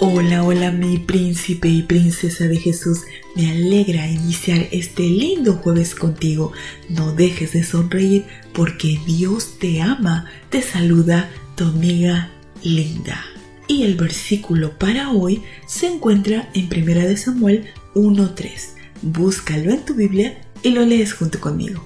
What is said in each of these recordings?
Hola, hola mi príncipe y princesa de Jesús. Me alegra iniciar este lindo jueves contigo. No dejes de sonreír porque Dios te ama. Te saluda tu amiga linda. Y el versículo para hoy se encuentra en 1 Samuel 1.3. Búscalo en tu Biblia y lo lees junto conmigo.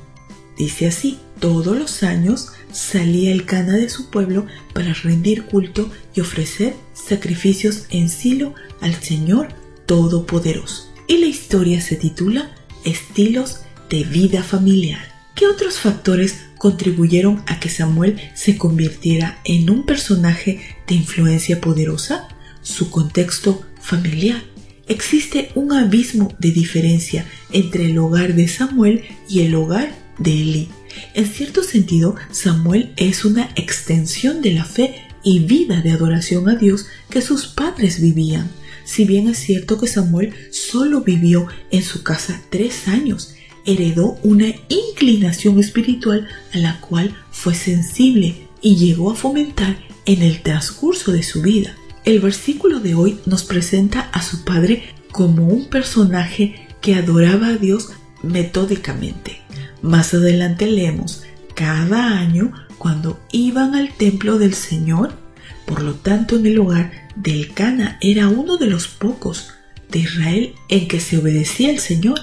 Dice así, todos los años salía el cana de su pueblo para rendir culto y ofrecer sacrificios en silo al Señor Todopoderoso. Y la historia se titula Estilos de vida familiar. ¿Qué otros factores contribuyeron a que Samuel se convirtiera en un personaje de influencia poderosa? Su contexto familiar. Existe un abismo de diferencia entre el hogar de Samuel y el hogar de Eli. En cierto sentido, Samuel es una extensión de la fe y vida de adoración a Dios que sus padres vivían. Si bien es cierto que Samuel solo vivió en su casa tres años, heredó una inclinación espiritual a la cual fue sensible y llegó a fomentar en el transcurso de su vida. El versículo de hoy nos presenta a su padre como un personaje que adoraba a Dios metódicamente. Más adelante leemos, cada año cuando iban al templo del Señor, por lo tanto en el hogar del Cana era uno de los pocos de Israel en que se obedecía al Señor.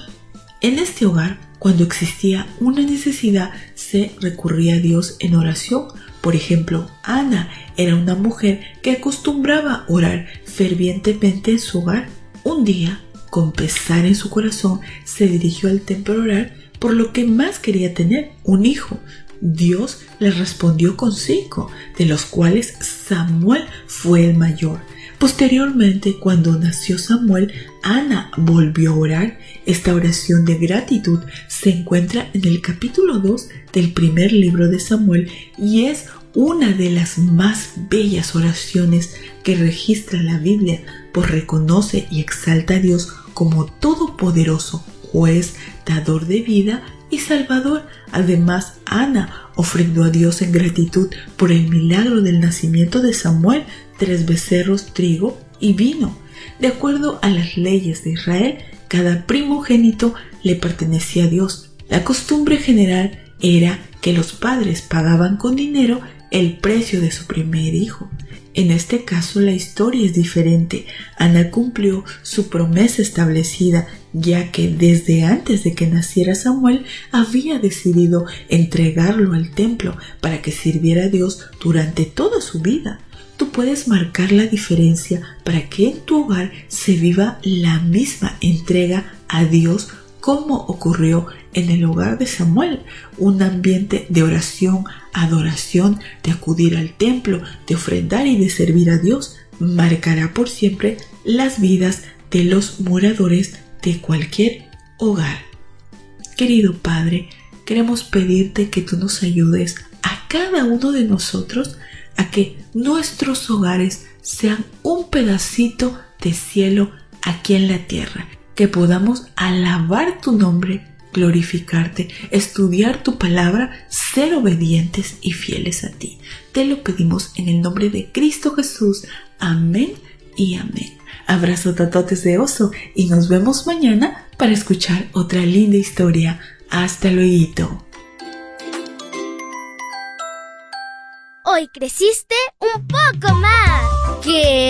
En este hogar, cuando existía una necesidad, se recurría a Dios en oración. Por ejemplo, Ana era una mujer que acostumbraba orar fervientemente en su hogar. Un día, con pesar en su corazón, se dirigió al templo a orar por lo que más quería tener, un hijo. Dios le respondió con cinco, de los cuales Samuel fue el mayor. Posteriormente, cuando nació Samuel, Ana volvió a orar. Esta oración de gratitud se encuentra en el capítulo 2 del primer libro de Samuel y es una de las más bellas oraciones que registra la Biblia, pues reconoce y exalta a Dios como todopoderoso, juez, dador de vida y salvador. Además, Ana ofrendó a Dios en gratitud por el milagro del nacimiento de Samuel tres becerros, trigo y vino. De acuerdo a las leyes de Israel, cada primogénito le pertenecía a Dios. La costumbre general era que los padres pagaban con dinero el precio de su primer hijo. En este caso la historia es diferente. Ana cumplió su promesa establecida, ya que desde antes de que naciera Samuel había decidido entregarlo al templo para que sirviera a Dios durante toda su vida. Tú puedes marcar la diferencia para que en tu hogar se viva la misma entrega a Dios como ocurrió en el hogar de Samuel, un ambiente de oración, adoración, de acudir al templo, de ofrendar y de servir a Dios, marcará por siempre las vidas de los moradores de cualquier hogar. Querido Padre, queremos pedirte que tú nos ayudes a cada uno de nosotros a que nuestros hogares sean un pedacito de cielo aquí en la tierra, que podamos alabar tu nombre glorificarte, estudiar tu palabra, ser obedientes y fieles a ti. Te lo pedimos en el nombre de Cristo Jesús. Amén y amén. Abrazo tatotes de oso y nos vemos mañana para escuchar otra linda historia. Hasta luego. Hoy creciste un poco más. ¿Qué?